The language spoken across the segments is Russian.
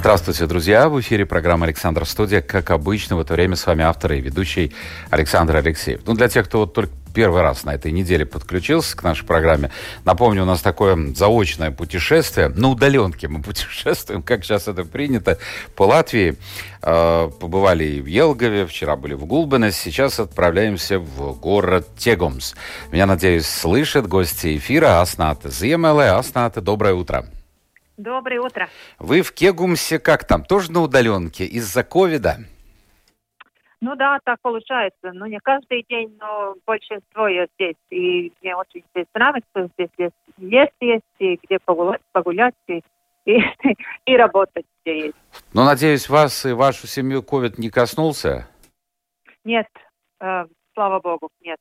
Здравствуйте, друзья! В эфире программа «Александр Студия». Как обычно, в это время с вами автор и ведущий Александр Алексеев. Ну, для тех, кто вот только первый раз на этой неделе подключился к нашей программе, напомню, у нас такое заочное путешествие. На удаленке мы путешествуем, как сейчас это принято, по Латвии. Э, побывали и в Елгове, вчера были в Гулбене, сейчас отправляемся в город Тегомс. Меня, надеюсь, слышат гости эфира Аснаты Зиемеле. Аснаты, доброе утро. Доброе утро. Вы в Кегумсе как там? Тоже на удаленке из-за ковида? Ну да, так получается. Ну не каждый день, но большинство я здесь. И мне очень здесь нравится. Здесь есть, есть, есть и где погулять, погулять и, и, и работать где есть. Ну, надеюсь, вас и вашу семью ковид не коснулся? Нет, э, слава богу, нет.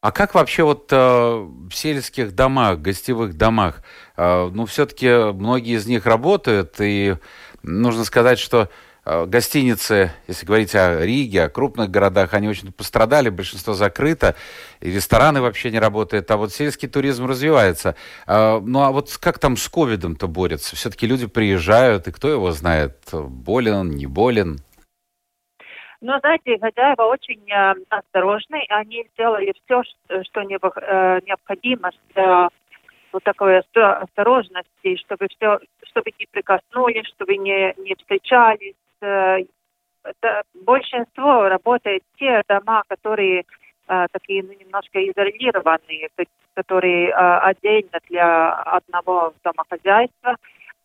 А как вообще вот э, в сельских домах, гостевых домах, э, ну, все-таки многие из них работают, и нужно сказать, что э, гостиницы, если говорить о Риге, о крупных городах, они очень пострадали, большинство закрыто, и рестораны вообще не работают, а вот сельский туризм развивается. Э, ну, а вот как там с ковидом-то борются? Все-таки люди приезжают, и кто его знает, болен, не болен? Но, знаете, хозяева очень э, осторожны. Они сделали все, что не, э, необходимо для вот такой осторожности, чтобы все, чтобы не прикоснулись, чтобы не, не встречались. Э, это, большинство работает те дома, которые э, такие ну, немножко изолированные, которые э, отдельно для одного домохозяйства.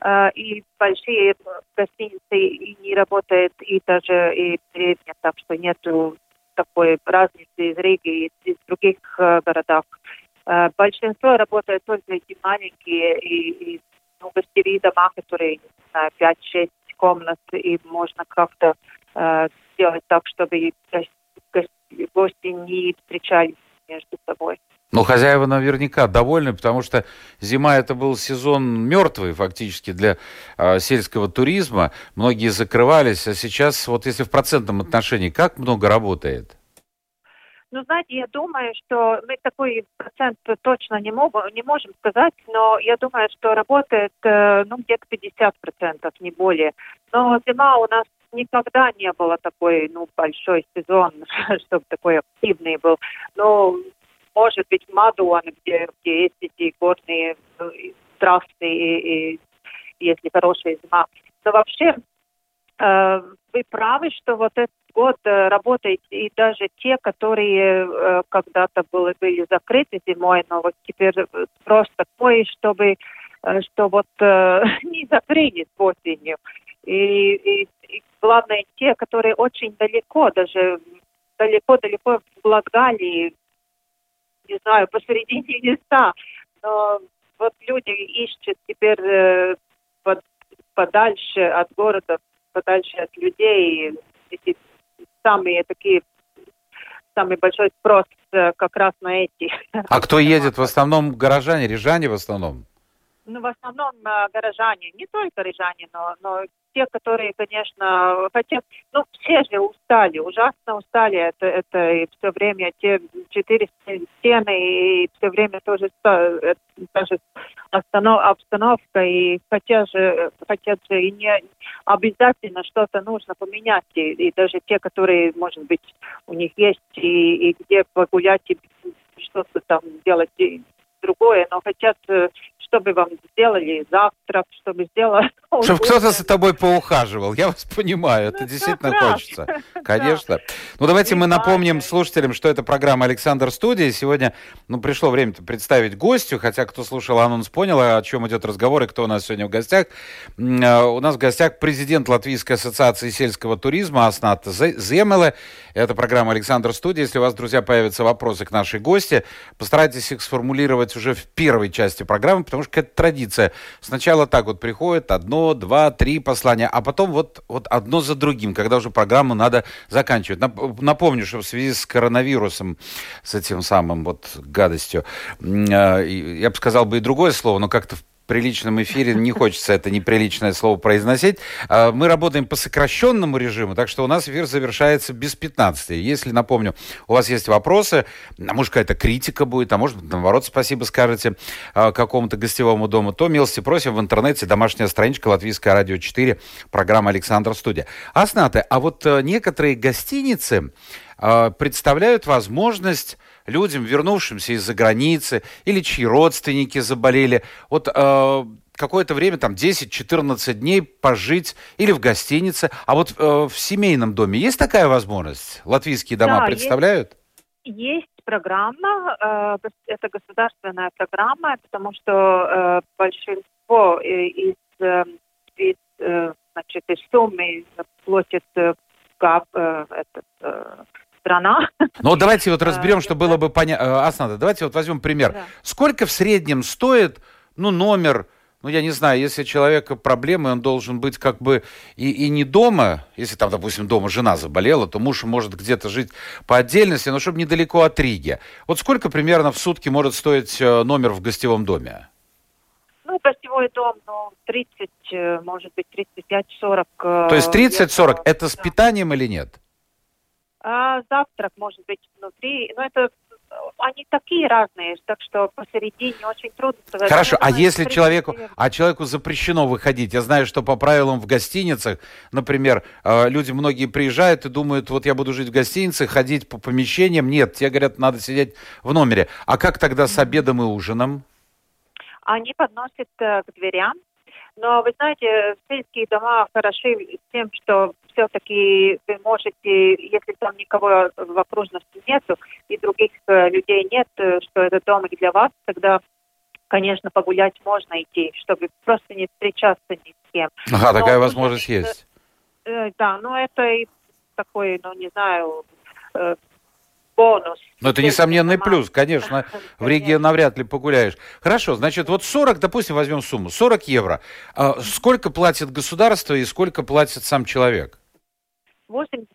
А, и большие гостиницы и не работают, и даже и деревня, так что нету такой разницы из Риги и из других э, городах. Э, большинство работает только эти маленькие и, и ну, гостевые дома, которые, не знаю, 5-6 комнат, и можно как-то э, сделать так, чтобы гости не встречались между собой. Но хозяева наверняка довольны, потому что зима это был сезон мертвый фактически для э, сельского туризма. Многие закрывались, а сейчас вот если в процентном отношении, как много работает? Ну, знаете, я думаю, что мы такой процент точно не, мог, не можем сказать, но я думаю, что работает э, ну, где-то 50 процентов, не более. Но зима у нас никогда не было такой, ну, большой сезон, чтобы такой активный был. Но может быть, Мадуан, где, где есть эти горные э, трассы, и, и если хорошая зима. Но вообще, э, вы правы, что вот этот год э, работает, и даже те, которые э, когда-то были, были закрыты зимой, но вот теперь просто такое, чтобы э, что вот э, не закрылись осенью. И, и, и главное, те, которые очень далеко, даже далеко-далеко в Латгалии, не знаю, посередине листа. Но вот люди ищут теперь э, под, подальше от города, подальше от людей. Эти самые такие, самый большой спрос э, как раз на эти. А кто едет? В основном горожане, рижане в основном? Ну, в основном э, горожане, не только рижане, но, но те, которые, конечно, хотят, ну, все же устали, ужасно устали, это, это и все время те четыре стены, и все время тоже даже обстановка, и хотят же, хотят же и не обязательно что-то нужно поменять, и, и даже те, которые, может быть, у них есть, и, и где погулять, и что-то там делать, другое, но хотят, э, чтобы вам сделали завтрак, чтобы сделали... Чтобы кто-то за тобой поухаживал. Я вас понимаю, это ну, действительно это хочется. Конечно. Ну, давайте мы напомним слушателям, что это программа «Александр Студия». Сегодня, ну, пришло время представить гостю, хотя кто слушал анонс, понял, о чем идет разговор и кто у нас сегодня в гостях. Э, у нас в гостях президент Латвийской ассоциации сельского туризма Аснат Земеле. Это программа «Александр Студия». Если у вас, друзья, появятся вопросы к нашей гости, постарайтесь их сформулировать уже в первой части программы, потому что это традиция. Сначала так вот приходит одно два, три послания, а потом вот, вот одно за другим, когда уже программу надо заканчивать. Напомню, что в связи с коронавирусом, с этим самым вот гадостью, а, я бы сказал бы и другое слово, но как-то приличном эфире не хочется это неприличное слово произносить. А, мы работаем по сокращенному режиму, так что у нас эфир завершается без 15. Если, напомню, у вас есть вопросы, а может какая-то критика будет, а может, наоборот, спасибо скажете а, какому-то гостевому дому, то милости просим в интернете, домашняя страничка Латвийское радио 4, программа Александр Студия. Аснаты, а вот э, некоторые гостиницы представляют возможность людям, вернувшимся из-за границы, или чьи родственники заболели, вот э, какое-то время, там 10-14 дней пожить или в гостинице, а вот э, в семейном доме есть такая возможность? Латвийские дома да, представляют? Есть, есть программа, э, это государственная программа, потому что э, большинство из, э, из, э, значит, из суммы платит э, ГАП, э, этот, э, страна. Ну, давайте вот разберем, чтобы было бы понятно. Э, Аснада, давайте вот возьмем пример. Да. Сколько в среднем стоит, ну, номер, ну, я не знаю, если у человека проблемы, он должен быть как бы и, и не дома, если там, допустим, дома жена заболела, то муж может где-то жить по отдельности, но чтобы недалеко от Риги. Вот сколько примерно в сутки может стоить э, номер в гостевом доме? Ну, гостевой дом, ну, 30, э, может быть, 35-40. То есть 30-40, это с питанием или нет? А завтрак может быть внутри. Но это они такие разные, так что посередине очень трудно сказать. Хорошо, а если человеку, а человеку запрещено выходить? Я знаю, что по правилам в гостиницах, например, э, люди многие приезжают и думают, вот я буду жить в гостинице, ходить по помещениям. Нет, те говорят, надо сидеть в номере. А как тогда с обедом и ужином? Они подносят э, к дверям, но вы знаете, сельские дома хороши тем, что все-таки вы можете, если там никого в окружности нету и других э, людей нет, э, что этот дом для вас, тогда, конечно, погулять можно идти, чтобы просто не встречаться ни с кем. Ага, но такая возможность есть. Э, да, но это и такой, ну, не знаю, бонус. Ну, это несомненный плюс, конечно. В Риге навряд ли погуляешь. Хорошо, значит, вот 40, допустим, возьмем сумму, 40 евро. А сколько платит государство и сколько платит сам человек? 80%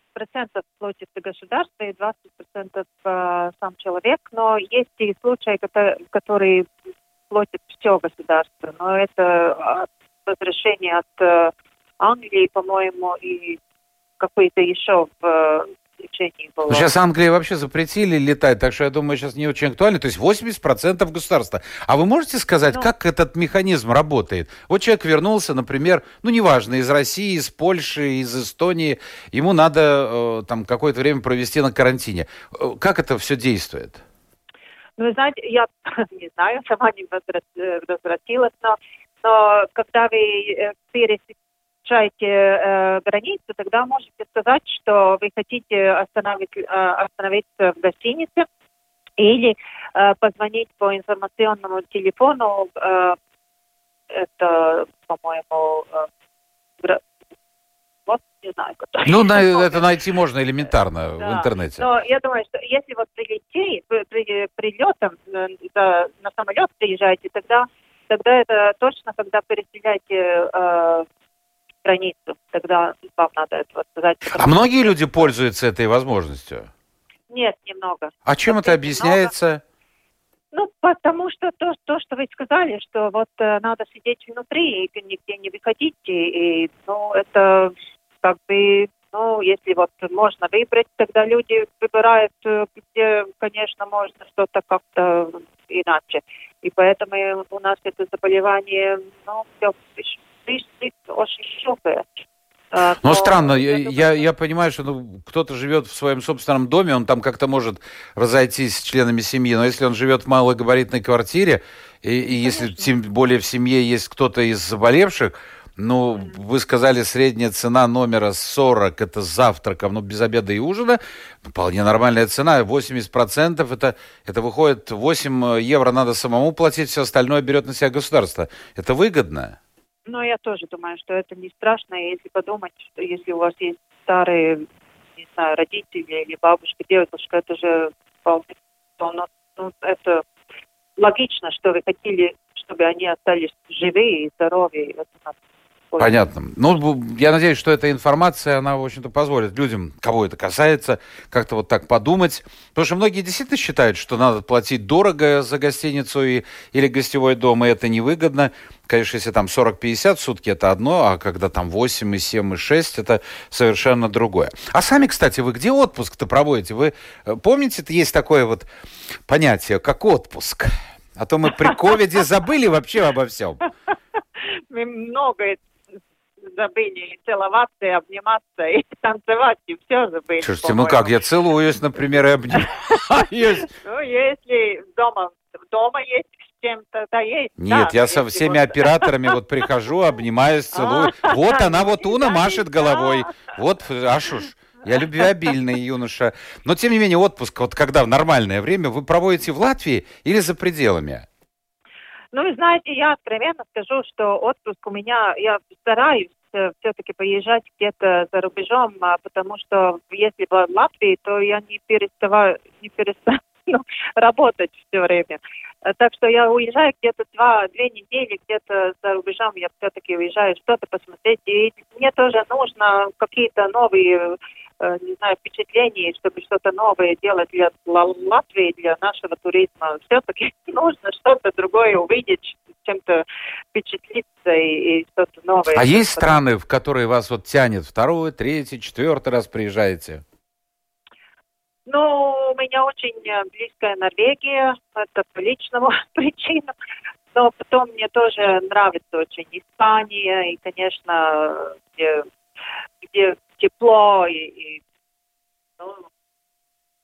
платит государство и 20% э, сам человек, но есть и случаи, которые платит все государство, но это разрешение от э, Англии, по-моему, и какой-то еще в исключений было. Ну, сейчас Англии вообще запретили летать, так что я думаю, сейчас не очень актуально. То есть 80% государства. А вы можете сказать, ну, как этот механизм работает? Вот человек вернулся, например, ну, неважно, из России, из Польши, из Эстонии. Ему надо э, там какое-то время провести на карантине. Э, как это все действует? Ну, вы знаете, я не знаю, сама не возвратилась, но, но когда вы э, пересекаете пересекаете э, границу, тогда можете сказать, что вы хотите остановить, э, остановиться в гостинице или э, позвонить по информационному телефону. Э, это, по-моему, э, вот не знаю. Который. Ну, на, это найти можно элементарно да. в интернете. Но я думаю, что если вот прилетите, при, прилетом э, на самолет приезжаете, тогда тогда это точно, когда переселяете э, границу. Тогда вам надо это сказать. А многие люди пользуются этой возможностью? Нет, немного. А чем это объясняется? Ну, потому что то, то, что вы сказали, что вот э, надо сидеть внутри и нигде не выходить, и, и ну, это как бы, ну, если вот можно выбрать, тогда люди выбирают, э, где, конечно, можно что-то как-то иначе. И поэтому у нас это заболевание, ну, все очень щупает. Но ну, странно, я, я, я понимаю, что ну, кто-то живет в своем собственном доме, он там как-то может разойтись с членами семьи, но если он живет в малогабаритной квартире, и, и если тем более в семье есть кто-то из заболевших, ну, вы сказали, средняя цена номера 40, это с завтраком, ну, без обеда и ужина, вполне нормальная цена, 80% это, это выходит 8 евро надо самому платить, все остальное берет на себя государство. Это выгодно? Но я тоже думаю, что это не страшно, если подумать, что если у вас есть старые, не знаю, родители или бабушка, дедушка, это же вполне, ну, это логично, что вы хотели, чтобы они остались живые и здоровые. Это Понятно. Ну, я надеюсь, что эта информация, она, в общем-то, позволит людям, кого это касается, как-то вот так подумать. Потому что многие действительно считают, что надо платить дорого за гостиницу и, или гостевой дом, и это невыгодно. Конечно, если там 40-50 в сутки, это одно, а когда там 8, и 7, и 6, это совершенно другое. А сами, кстати, вы где отпуск-то проводите? Вы э, помните, есть такое вот понятие, как отпуск? А то мы при ковиде забыли вообще обо всем. Мы многое забыли, и целоваться, и обниматься, и танцевать, и все забыли. Слушайте, ну как, я целуюсь, например, и обнимаюсь. Ну, если дома, дома есть чем тогда есть. Нет, я со всеми операторами вот прихожу, обнимаюсь, целую. А, вот она, вот Уна машет головой. Вот, аж уж. Я любвеобильный юноша. Но, тем не менее, отпуск, вот когда в нормальное время, вы проводите в Латвии или за пределами? Ну, вы знаете, я откровенно скажу, что отпуск у меня, я стараюсь все-таки поезжать где-то за рубежом, а, потому что если в Латвии, то я не переставаю, не перестану работать все время. Э, так что я уезжаю где-то два, две недели, где-то за рубежом я все-таки уезжаю что-то посмотреть. И мне тоже нужно какие-то новые Э, не знаю, впечатлений, чтобы что-то новое делать для Латвии, для нашего туризма. Все-таки нужно что-то другое увидеть, чем-то впечатлиться и, и что-то новое. А есть страны, в которые вас вот тянет второй, третий, четвертый раз приезжаете? Ну, у меня очень близкая Норвегия, это по личному причинам. Но потом мне тоже нравится очень Испания и, конечно, где, где тепло и, и ну,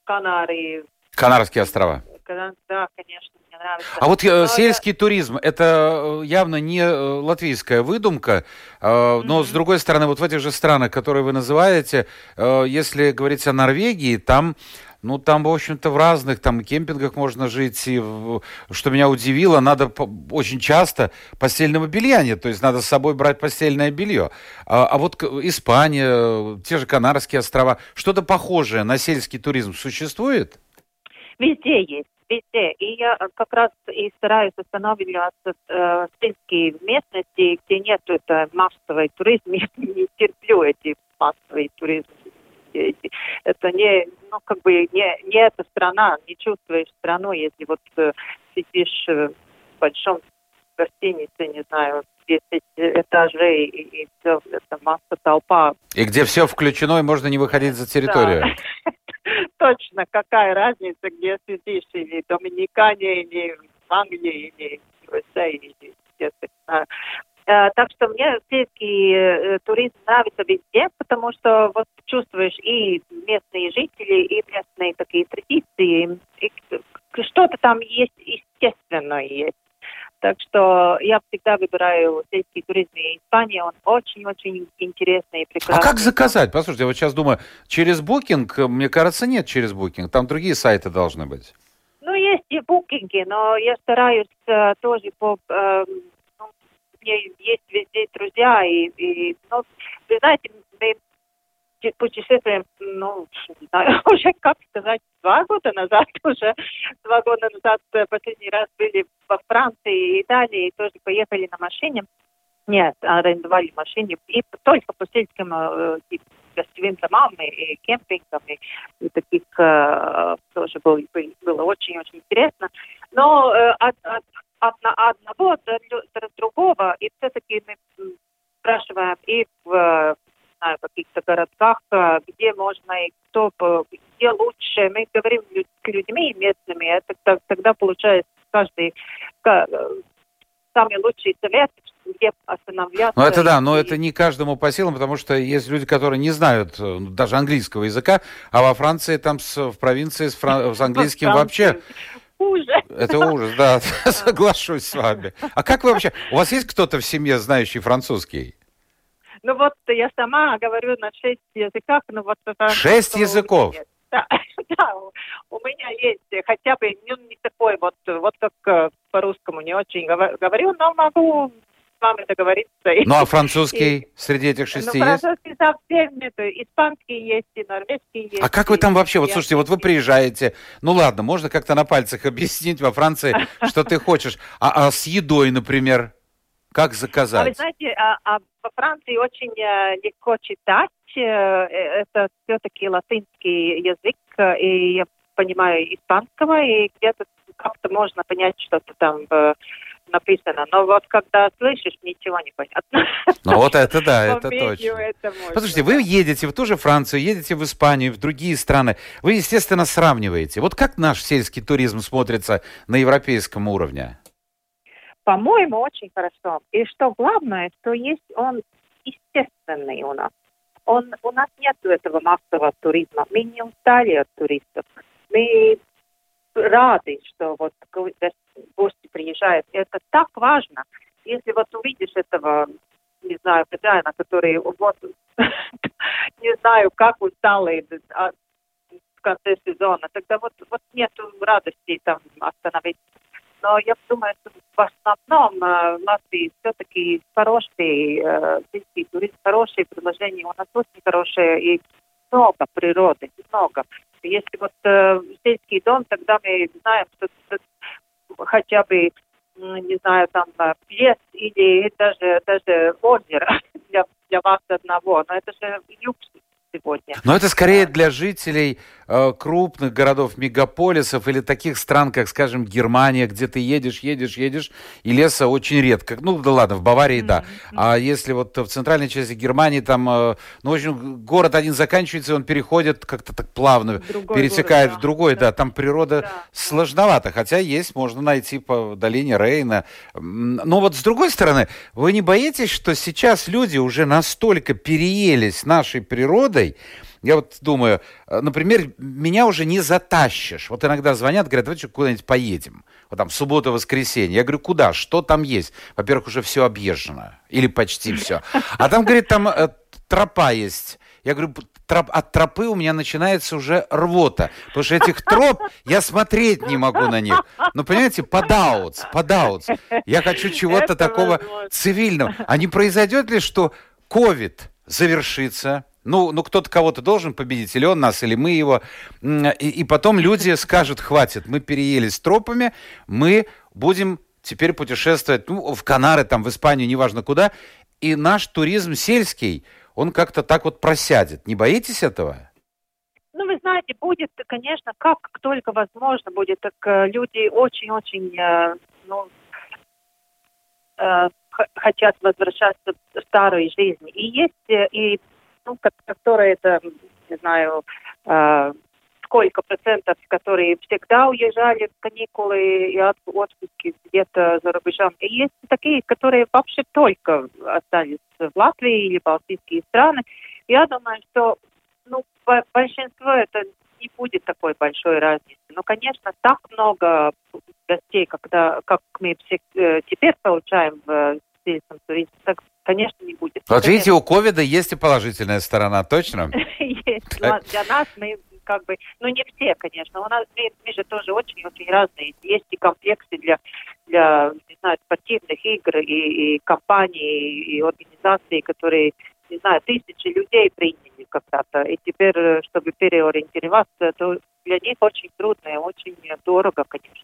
Канарии. Канарские острова. Да, конечно, мне нравится. А вот э, сельский я... туризм, это э, явно не э, латвийская выдумка, mm-hmm. но с другой стороны, вот в этих же странах, которые вы называете, если говорить о Норвегии, там ну, там, в общем-то, в разных там кемпингах можно жить. И, что меня удивило, надо очень часто постельного белья нет. То есть надо с собой брать постельное белье. А, а вот Испания, те же Канарские острова, что-то похожее на сельский туризм существует? Везде есть везде. И я как раз и стараюсь останавливаться э, в местности, где нет это массовый туризм. Не терплю эти массовые туризмы эти, это не, ну, как бы не, не эта страна, не чувствуешь страну, если вот э, сидишь э, в большом гостинице, не знаю, 10 этажей и, и все, это масса толпа. И где все включено, и можно не выходить за территорию. Да. Точно, какая разница, где сидишь, или в Доминикане, или в Англии, или в USA, или где-то. Так что мне сельский э, туризм нравится везде, потому что вот чувствуешь и местные жители, и местные такие традиции. И что-то там есть, естественно, есть. Так что я всегда выбираю сельский туризм. И Испания, он очень-очень интересный и прекрасный. А как заказать? Послушайте, я вот сейчас думаю, через Букинг, мне кажется, нет через Букинг. Там другие сайты должны быть. Ну, есть и букинги, но я стараюсь э, тоже по э, меня есть везде друзья, и, и ну, вы знаете, мы путешествуем, ну, не знаю, уже, как сказать, два года назад уже, два года назад э, последний раз были во Франции и Италии, тоже поехали на машине. Нет, арендовали машине и только по сельским э, гостевым домам и, и кемпингам, и, и таких э, тоже было, очень-очень интересно. Но э, от, от, одно, одного до, до другого, и все-таки мы спрашиваем и в знаю, каких-то городках, где можно и кто, где лучше. Мы говорим с людьми местными, это тогда получается каждый самый лучший совет, где останавливаться. Ну это да, но это не каждому по силам, потому что есть люди, которые не знают э, даже английского языка, а во Франции там с, в провинции с, фран... с английским вообще ужас. Это ужас, да, соглашусь с вами. А как вы вообще, у вас есть кто-то в семье, знающий французский? Ну вот я сама говорю на шесть языках, но вот это... Шесть языков? Да, да, у меня есть хотя бы ну, не такой вот, вот как э, по-русскому не очень говорю, но могу с вами договориться. Ну а французский и, среди этих шести ну, есть? французский совсем нет, испанский есть, и норвежский есть. А как вы там вообще, вот слушайте, вот вы приезжаете, ну ладно, можно как-то на пальцах объяснить во Франции, что ты хочешь, а, а с едой, например, Как заказать? А вы знаете, а, а во Франции очень э, легко читать. Э, э, это все-таки латинский язык, и я понимаю испанского, и где-то как-то можно понять что-то там в написано. Но вот когда слышишь, ничего не понятно. Ну вот это да, это точно. Это Послушайте, вы едете в ту же Францию, едете в Испанию, в другие страны. Вы, естественно, сравниваете. Вот как наш сельский туризм смотрится на европейском уровне? По-моему, очень хорошо. И что главное, что есть он естественный у нас. Он, у нас нет этого массового туризма. Мы не устали от туристов. Мы рады, что вот гости приезжают. Это так важно. Если вот увидишь этого, не знаю, хозяина, который вот, не знаю, как усталый а, в конце сезона, тогда вот, вот нет радости там остановиться. Но я думаю, что в основном э, в Латвии все-таки хорошие, э, сельский туризм, хорошие предложения. У нас очень хорошие и много природы, много. Если вот э, сельский дом, тогда мы знаем, что, что хотя бы, не знаю, там лес э, или даже, даже озеро для, для вас одного. Но это же юг сегодня. Но это скорее для жителей э, крупных городов, мегаполисов или таких стран, как, скажем, Германия, где ты едешь, едешь, едешь, и леса очень редко. Ну, да ладно, в Баварии, mm-hmm. да. А если вот в центральной части Германии там, э, ну, в общем, город один заканчивается, и он переходит как-то так плавно, другой пересекает город, да. в другой, да. да, там природа да. сложновато, хотя есть, можно найти по долине Рейна. Но вот с другой стороны, вы не боитесь, что сейчас люди уже настолько переелись нашей природой, я вот думаю, э, например, меня уже не затащишь. Вот иногда звонят, говорят, давайте куда-нибудь поедем. Вот там в субботу, воскресенье. Я говорю, куда? Что там есть? Во-первых, уже все объезжено. Или почти все. А там, говорит, там э, тропа есть. Я говорю, троп, от тропы у меня начинается уже рвота. Потому что этих троп я смотреть не могу на них. Ну, понимаете, подаутс, подаутс. Я хочу чего-то такого возможно. цивильного. А не произойдет ли, что ковид завершится, ну, ну кто-то кого-то должен победить, или он нас, или мы его. И, и потом люди скажут, хватит, мы переели с тропами, мы будем теперь путешествовать ну, в Канары, там, в Испанию, неважно куда. И наш туризм сельский, он как-то так вот просядет. Не боитесь этого? Ну, вы знаете, будет, конечно, как только возможно будет, так э, люди очень-очень, э, ну, э, хотят возвращаться в старую жизнь. И есть и ну, которые это, не знаю, э, сколько процентов, которые всегда уезжали в каникулы и от, отпуски где-то за рубежом. И есть такие, которые вообще только остались в Латвии или Балтийские страны. Я думаю, что ну, большинство это не будет такой большой разницы. Но, конечно, так много гостей, когда, как мы э, теперь получаем в сельском туризме, так конечно, не будет. Вот видите, у ковида есть и положительная сторона, точно? Есть. Для нас мы как бы, ну не все, конечно. У нас мы, же тоже очень-очень разные. Есть и комплексы для, для не знаю, спортивных игр и, и компаний, и организаций, которые, не знаю, тысячи людей приняли когда-то. И теперь, э, чтобы переориентироваться, то для них очень трудно и очень дорого, конечно.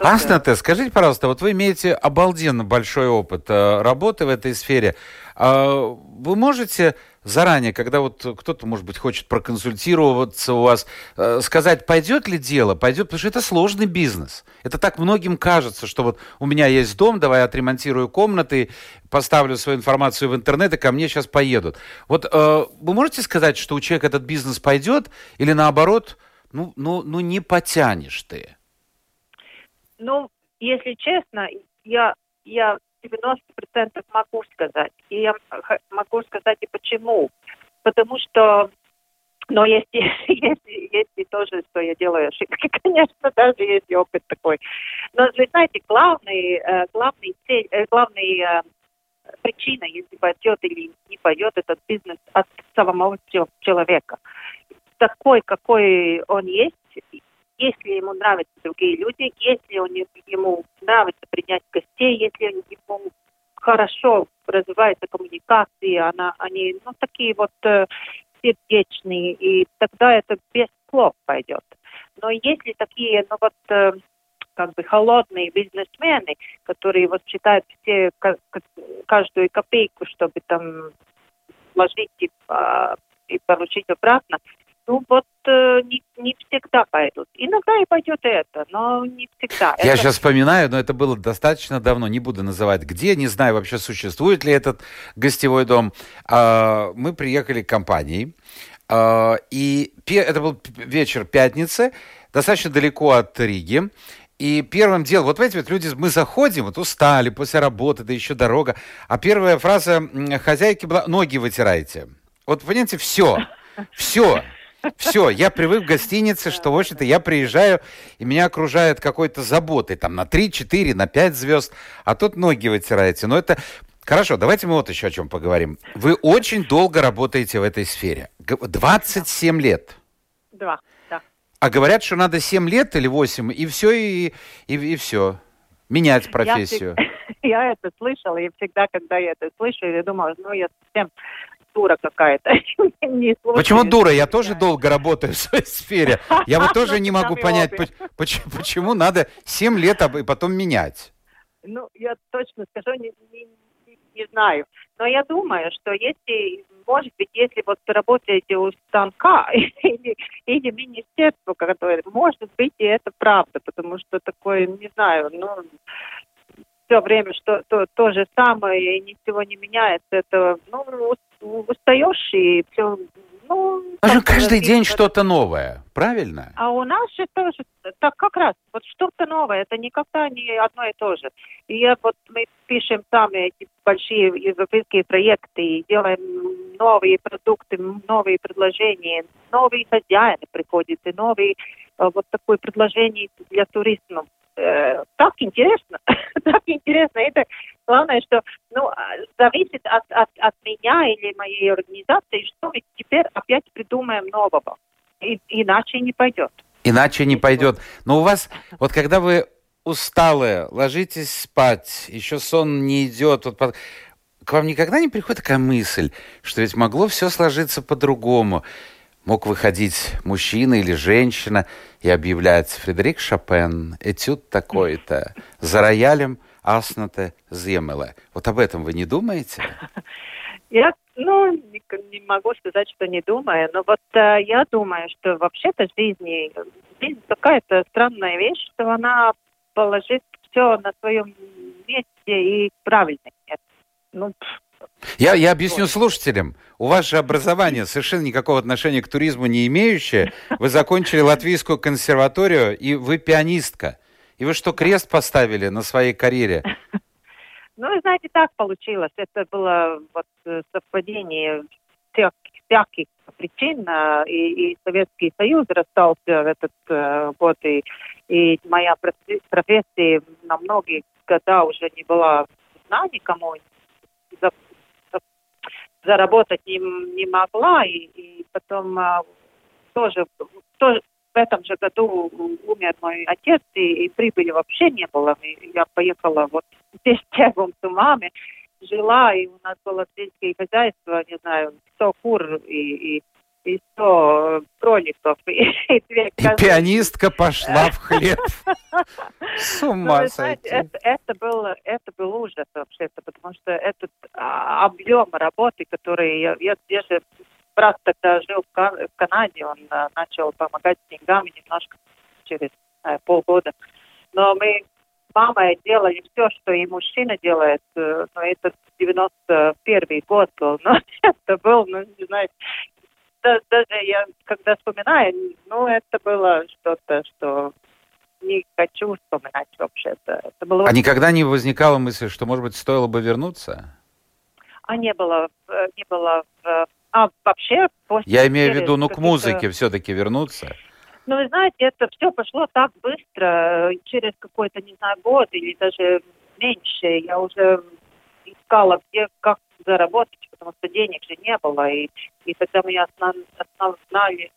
Аснате, скажите, пожалуйста, вот вы имеете обалденно большой опыт э, работы в этой сфере. А вы можете заранее, когда вот кто-то, может быть, хочет проконсультироваться у вас, э, сказать, пойдет ли дело, пойдет, потому что это сложный бизнес. Это так многим кажется, что вот у меня есть дом, давай отремонтирую комнаты, поставлю свою информацию в интернет, и ко мне сейчас поедут. Вот э, вы можете сказать, что у человека этот бизнес пойдет, или наоборот, ну, ну, ну не потянешь ты? Ну, если честно, я, я 90% могу сказать. И могу сказать и почему. Потому что, но есть, есть, есть и тоже, что я делаю ошибки, конечно, даже есть опыт такой. Но вы знаете, главный, э, главный цель, э, главный э, причина, если пойдет или не пойдет этот бизнес от самого человека. Такой, какой он есть, если ему нравятся другие люди, если он, ему нравится принять гостей, если ему хорошо развивается коммуникация, она, они ну, такие вот э, сердечные, и тогда это без слов пойдет. Но если такие, ну вот, э, как бы холодные бизнесмены, которые вот считают все каждую копейку, чтобы там вложить и, а, и получить обратно. Ну вот э, не, не всегда пойдут. Иногда и пойдет это, но не всегда. Я это... сейчас вспоминаю, но это было достаточно давно, не буду называть где, не знаю вообще существует ли этот гостевой дом. А, мы приехали к компании, а, и это был вечер пятницы, достаточно далеко от Риги. И первым делом, вот эти вот люди, мы заходим, вот устали после работы, да еще дорога, а первая фраза хозяйки была «ноги вытирайте». Вот, понимаете, все, все. Все, я привык в гостинице, что, в общем-то, я приезжаю, и меня окружает какой-то заботой, там, на 3, 4, на 5 звезд, а тут ноги вытираете. Но это... Хорошо, давайте мы вот еще о чем поговорим. Вы очень долго работаете в этой сфере. 27 лет. Два, да. А говорят, что надо 7 лет или 8, и все, и, и, и все. Менять профессию. Я, я это слышала, и всегда, когда я это слышу, я думала, ну, я совсем дура какая-то. Почему дура? Я тоже долго работаю в своей сфере. Я вот тоже не могу понять, почему надо 7 лет и потом менять. Ну, я точно скажу, не, не, не знаю. Но я думаю, что если, может быть, если вот вы работаете у станка или, или министерства, которое, может быть, и это правда, потому что такое, не знаю, ну, все время что то, то же самое и ничего не меняется, это ну устаешь и все. Ну, а же каждый день что-то новое, правильно? А у нас же тоже так как раз вот что-то новое, это никогда не одно и то же. И я, вот мы пишем сами эти большие европейские проекты и делаем новые продукты, новые предложения, новые хозяины приходят и новые э, вот такое предложение для туристов э, так интересно, так интересно. Это главное, что ну, зависит от, от, от меня или моей организации, что мы теперь опять придумаем нового. И, иначе не пойдет. Иначе не пойдет. Но у вас, вот когда вы усталые, ложитесь спать, еще сон не идет, вот под... к вам никогда не приходит такая мысль, что ведь могло все сложиться по-другому? мог выходить мужчина или женщина и объявлять «Фредерик Шопен, этюд такой-то, за роялем Асната Земела». Вот об этом вы не думаете? Я, ну, не, могу сказать, что не думаю, но вот э, я думаю, что вообще-то жизни, жизнь какая-то странная вещь, что она положит все на своем месте и правильно. Ну, я, я объясню слушателям. У вас же образование совершенно никакого отношения к туризму не имеющее. Вы закончили Латвийскую консерваторию, и вы пианистка. И вы что, крест поставили на своей карьере? Ну, знаете, так получилось. Это было вот э, совпадение всех, всяких причин. А, и, и Советский Союз расстался в этот uh, год, и, и моя профессия на многие года уже не была нужна никому заработать не, не могла, и, и потом а, тоже, тоже в этом же году умер мой отец, и, и прибыли вообще не было. И я поехала вот здесь тягом с умами, жила, и у нас было сельское хозяйство, не знаю, 100 кур и, и и 100 кроликов. И, и, две и пианистка пошла в хлеб. С ума ну, сойти. Это, это, был, это был ужас вообще-то, потому что этот а, объем работы, который я, я, я же брат тогда жил в, Кан в Канаде, он а, начал помогать с деньгами немножко через а, полгода. Но мы мама делали все, что и мужчина делает. Э, но это 91 год был. Но это был, ну, не знаю, даже я, когда вспоминаю, ну, это было что-то, что не хочу вспоминать вообще-то. Это было... А никогда не возникала мысль, что, может быть, стоило бы вернуться? А не было, э, не было. А вообще после... Я имею в виду, ну, к музыке все-таки вернуться. Ну, вы знаете, это все пошло так быстро, через какой-то, не знаю, год или даже меньше. Я уже искала, где, как заработать, потому что денег же не было. И, и тогда мы основали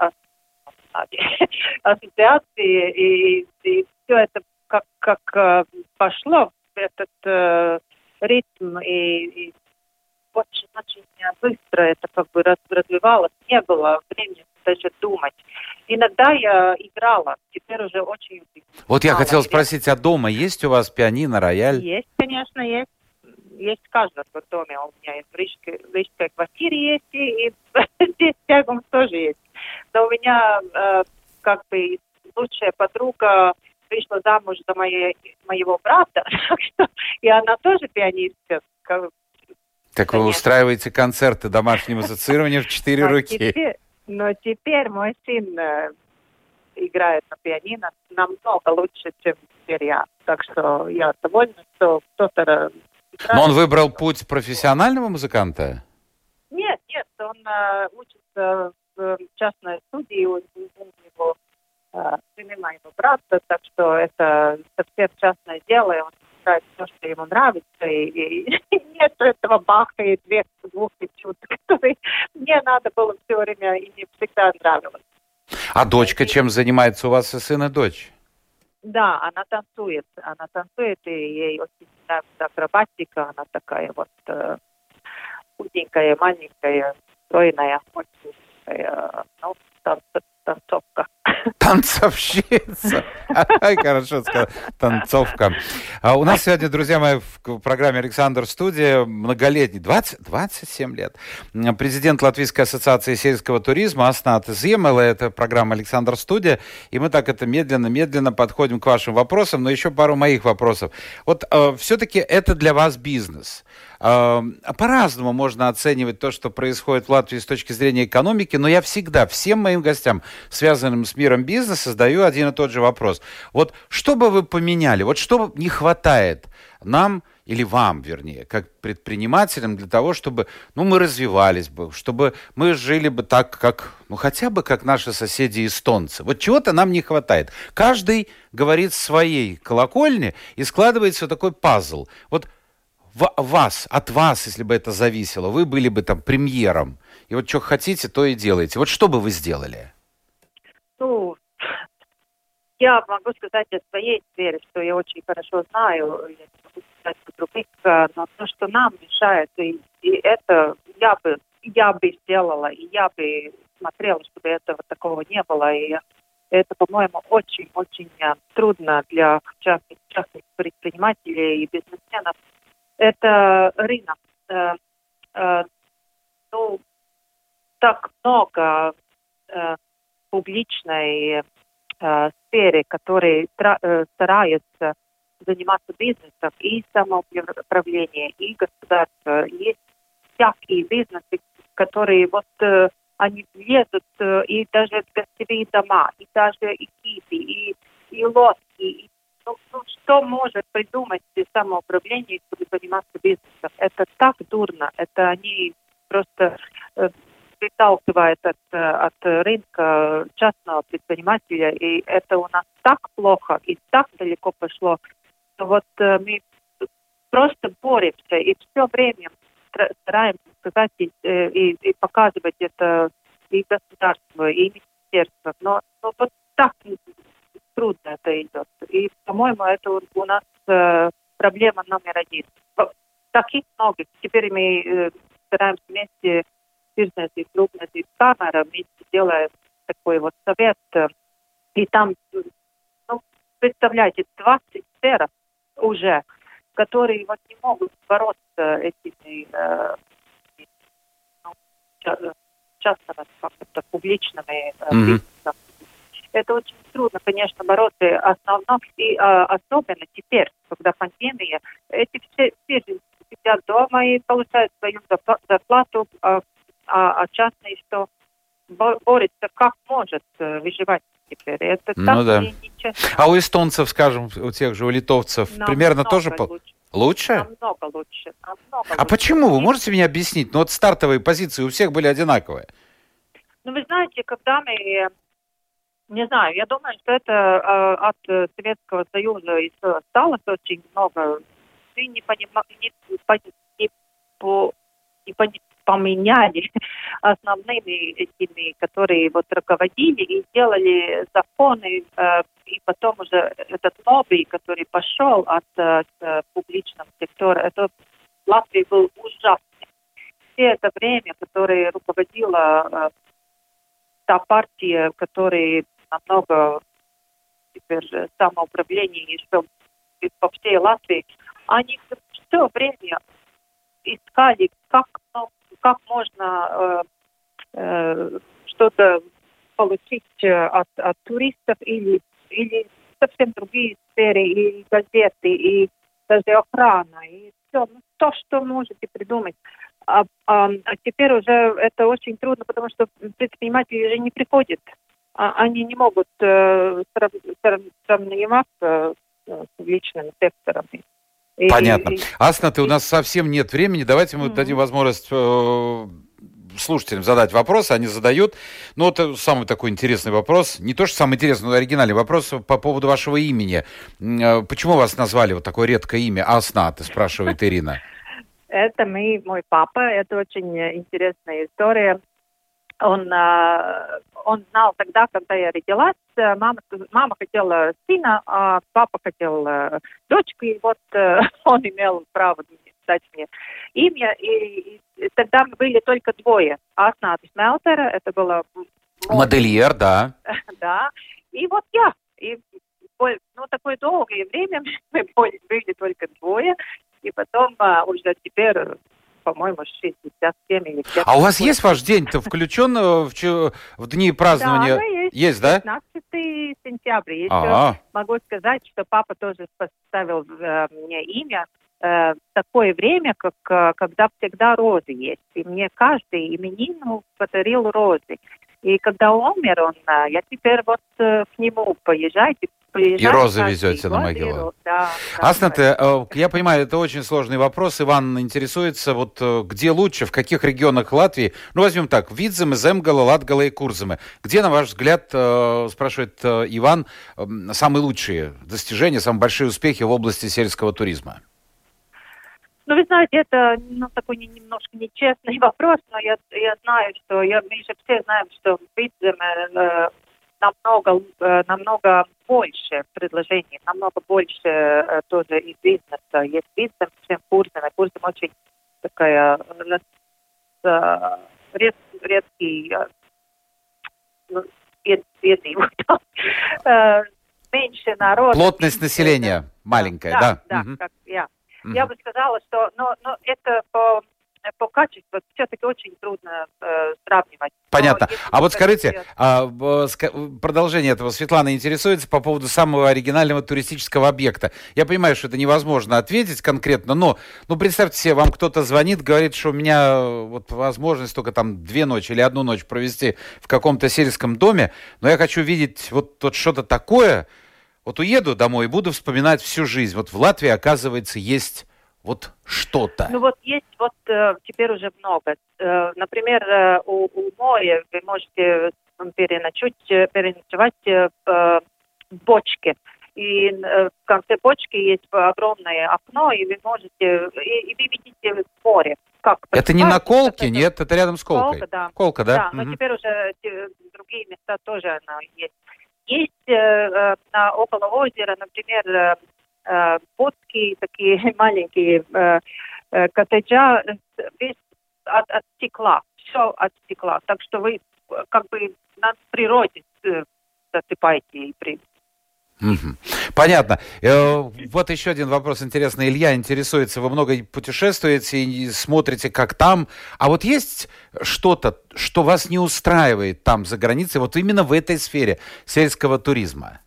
ассоциации, и, и все это как, как э, пошло, этот э, ритм, и, и очень, очень быстро это как бы развивалось, не было времени даже думать. Иногда я играла, теперь уже очень... Вот я хотел спросить, а дома есть у вас пианино, рояль? Есть, конечно, есть. Есть в каждом доме. У меня есть в Рижской, в Рижской квартире есть, и, здесь Тягом тоже есть. Но у меня э, как бы лучшая подруга вышла замуж за моей, моего брата, и она тоже пианистка. Так вы устраиваете концерты домашнего музицирования в четыре руки. но теперь мой сын э, играет на пианино намного лучше, чем теперь я. Так что я довольна, что кто-то... Но он выбрал путь профессионального музыканта? Нет, нет, он uh, учится в частной студии, у, него uh, сына моего брата, так что это совсем частное дело, и он играет все, что ему нравится, и, и нет этого Баха и двух, двух этюд, которые мне надо было все время, и мне всегда нравилось. А дочка чем занимается у вас и сын и дочь? Да, она танцует. Она танцует, и ей очень нравится акробатика. Она такая вот э, худенькая, маленькая, стройная, очень э, ну, танцовка. Танцовщица. Хорошо сказал. Танцовка. А у нас сегодня, друзья мои, в программе «Александр Студия» многолетний, 20, 27 лет, президент Латвийской ассоциации сельского туризма Аснат Земела. Это программа «Александр Студия». И мы так это медленно-медленно подходим к вашим вопросам, но еще пару моих вопросов. Вот э, все-таки это для вас бизнес. Э, по-разному можно оценивать то, что происходит в Латвии с точки зрения экономики, но я всегда всем моим гостям, связанным с миром бизнеса, задаю один и тот же вопрос. Вот что бы вы поменяли, вот что не хватает нам или вам, вернее, как предпринимателям для того, чтобы, ну, мы развивались бы, чтобы мы жили бы так, как, ну, хотя бы как наши соседи эстонцы. Вот чего-то нам не хватает. Каждый говорит своей колокольне и складывается такой пазл. Вот вас, от вас, если бы это зависело, вы были бы там премьером, и вот что хотите, то и делаете. Вот что бы вы сделали? Ну, я могу сказать о своей сфере, что я очень хорошо знаю, я не могу сказать о других, но то, что нам мешает, и, и это я бы, я бы сделала, и я бы смотрела, чтобы этого такого не было, и это, по-моему, очень-очень э, трудно для частных, частных предпринимателей и бизнесменов это рынок. Э, э, ну, так много э, публичной э, сферы, которые э, стараются заниматься бизнесом и самоуправлением, и государство. Есть всякие бизнесы, которые вот э, они лезут э, и даже в гостевые дома, и даже и кипи, и, и лодки, и ну, ну, что может придумать самоуправление, чтобы заниматься бизнесом? Это так дурно. Это они просто э, приталкивают от, э, от рынка частного предпринимателя. И это у нас так плохо и так далеко пошло, что вот э, мы просто боремся и все время стараемся сказать и, э, и, и показывать это и государство, и министерство. Но, но вот так трудно это идет. И, по-моему, это у нас э, проблема номер один. Таких много. Теперь мы э, стараемся вместе бизнес и крупность и камера, вместе делаем такой вот совет. Э, и там, ну, представляете, 20 сфер уже, которые вот не могут бороться этими э, ну, частными, как-то публичными э, mm-hmm это очень трудно, конечно, бороться основном, и а, особенно теперь, когда пандемия, эти все, все сидят дома и получают свою зарплату, а, а, а частные что борется как может э, выживать теперь. Это ну да. А у эстонцев, скажем, у тех же, у литовцев Намного примерно тоже... Лучше. Лучше? Намного лучше. Намного а лучше. почему? Вы можете мне объяснить? Ну вот стартовые позиции у всех были одинаковые. Ну, вы знаете, когда мы не знаю, я думаю, что это э, от Советского Союза осталось очень много. Мы не, понима, не, не, по, не по, поменяли основными этими, которые вот руководили и сделали законы, э, и потом уже этот лобби, который пошел от, от публичного сектора, это в Латвии был ужасный. Все это время, которое руководило э, та партия, которая намного теперь самоуправление и что по всей Латвии, они все время искали, как, ну, как можно э, э, что-то получить э, от, от туристов или, или совсем другие сферы, и газеты, и даже охрана, и все, ну, то, что можете придумать. А, а, а теперь уже это очень трудно, потому что предприниматели уже не приходят. А, они не могут э, срав, срав, сравниваться э, с личными секторами. Понятно. И, Асна, ты у нас совсем нет времени. Давайте мы mm-hmm. дадим возможность э, слушателям задать вопросы, они задают. Ну, это самый такой интересный вопрос. Не то, что самый интересный, но оригинальный вопрос по поводу вашего имени. Э, почему вас назвали вот такое редкое имя Асна, ты спрашивает Ирина. Это мы, мой папа. Это очень интересная история. Он, э, он знал тогда, когда я родилась, мама, мама хотела сына, а папа хотел э, дочку, и вот он имел право дать мне имя. И, и тогда мы были только двое. Аснатис Мелтера, это было... Модельер, да. да. И вот я. И ну, такое долгое время мы были только двое. И потом а, уже теперь по-моему, 67 или 50. А у вас есть ваш день-то включен в, в дни празднования? Да, есть. Есть, да? 15 сентября. Еще ага. могу сказать, что папа тоже поставил э, мне имя э, такое время, как э, когда всегда розы есть. И мне каждый именину подарил розы. И когда он умер, он, э, я теперь вот э, к нему поезжайте, и розы везете на могилу. Да, Асна, ты, э, я понимаю, это очень сложный вопрос. Иван интересуется, вот где лучше, в каких регионах Латвии? Ну, возьмем так, Видземы, Земгала, Латгала и Курземы. Где, на ваш взгляд, спрашивает Иван, самые лучшие достижения, самые большие успехи в области сельского туризма? Ну, вы знаете, это ну, такой немножко нечестный вопрос, но я, я знаю, что я, мы же все знаем, что Видземе э, намного, э, намного больше предложений, намного больше э, тоже и бизнеса. Есть бизнес, чем Курсом. Курсом очень такая ред, редкий, э, ну, бедный, меньше народа. Плотность населения маленькая, да? Да, да, как, я. Я бы сказала, что но, но это по по качеству все-таки очень трудно э, сравнивать. Понятно. Но, а вот скажите, а, продолжение этого Светлана интересуется по поводу самого оригинального туристического объекта. Я понимаю, что это невозможно ответить конкретно, но ну, представьте себе, вам кто-то звонит, говорит, что у меня вот возможность только там две ночи или одну ночь провести в каком-то сельском доме, но я хочу видеть вот, вот что-то такое, вот уеду домой и буду вспоминать всю жизнь. Вот в Латвии, оказывается, есть вот что-то. Ну вот есть вот э, теперь уже много. Э, например, э, у, у моря вы можете переночуть, переночевать в бочке. И в конце бочки есть огромное окно, и вы можете, и, и вы видите море. Как это не на колке, это, нет? Это рядом с колкой. Колка, да. Колка, да? Да, угу. но теперь уже другие места тоже она есть. Есть э, на, около озера, например, э, э будки, такие маленькие э, э, коттеджа, весь от, от стекла, все от стекла. Так что вы как бы на природе засыпаете и при, Понятно. Э, вот еще один вопрос интересный. Илья интересуется, вы много путешествуете и смотрите, как там. А вот есть что-то, что вас не устраивает там, за границей, вот именно в этой сфере сельского туризма?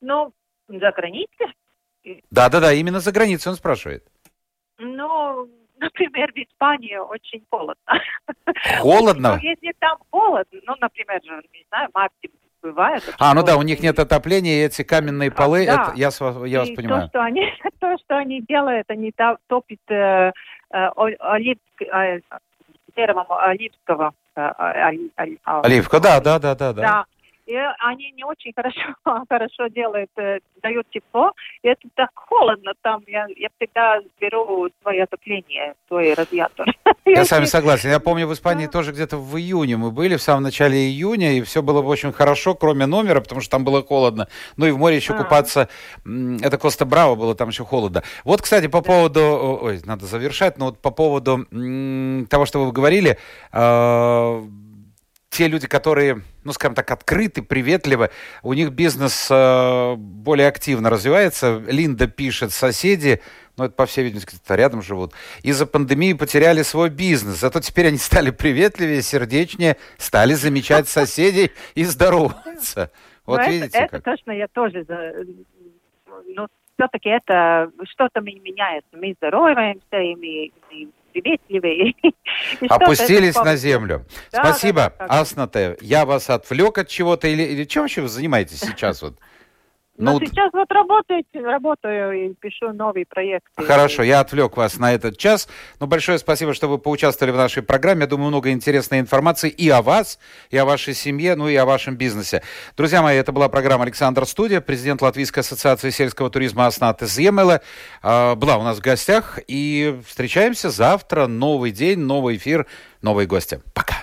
Ну, за границей? Да-да-да, именно за границей он спрашивает. Ну, например, в Испании очень холодно. Холодно? Ну, если там холодно, ну, например, не знаю, марте бывает. А, ну да, у них нет отопления, и эти каменные полы, да. это, я, я вас понимаю. То что, они, то, что они делают, они топят э, э, оливк, э, деревом оливского. Э, Оливка, да, да, да, да. Да, и они не очень хорошо, хорошо делают, э, дают тепло. И это так холодно там. Я, я всегда беру свое отопление, свой радиатор. Я с вами согласен. Я помню, в Испании тоже где-то в июне мы были, в самом начале июня, и все было очень хорошо, кроме номера, потому что там было холодно. Ну и в море еще а. купаться, это Коста Браво было, там еще холодно. Вот, кстати, по поводу, ой, надо завершать, но вот по поводу того, что вы говорили, а, те люди, которые, ну, скажем так, открыты, приветливы, у них бизнес э, более активно развивается. Линда пишет, соседи, ну, это, по всей видимости, рядом живут, из-за пандемии потеряли свой бизнес. Зато теперь они стали приветливее, сердечнее, стали замечать соседей и здороваться. Вот Но видите, это, как. это точно я тоже, ну, все-таки это что-то меняется. Мы здороваемся, и мы, это Опустились на землю. Спасибо. Аснате. Я вас отвлек от чего-то или, или чем вообще вы занимаетесь сейчас? Вот? Но Ну, сейчас вот работаю, работаю и пишу новый проект. Хорошо, я отвлек вас на этот час. Но большое спасибо, что вы поучаствовали в нашей программе. Я думаю, много интересной информации и о вас, и о вашей семье, ну и о вашем бизнесе. Друзья мои, это была программа «Александр Студия», президент Латвийской ассоциации сельского туризма Аснаты Земела. Была у нас в гостях. И встречаемся завтра. Новый день, новый эфир, новые гости. Пока.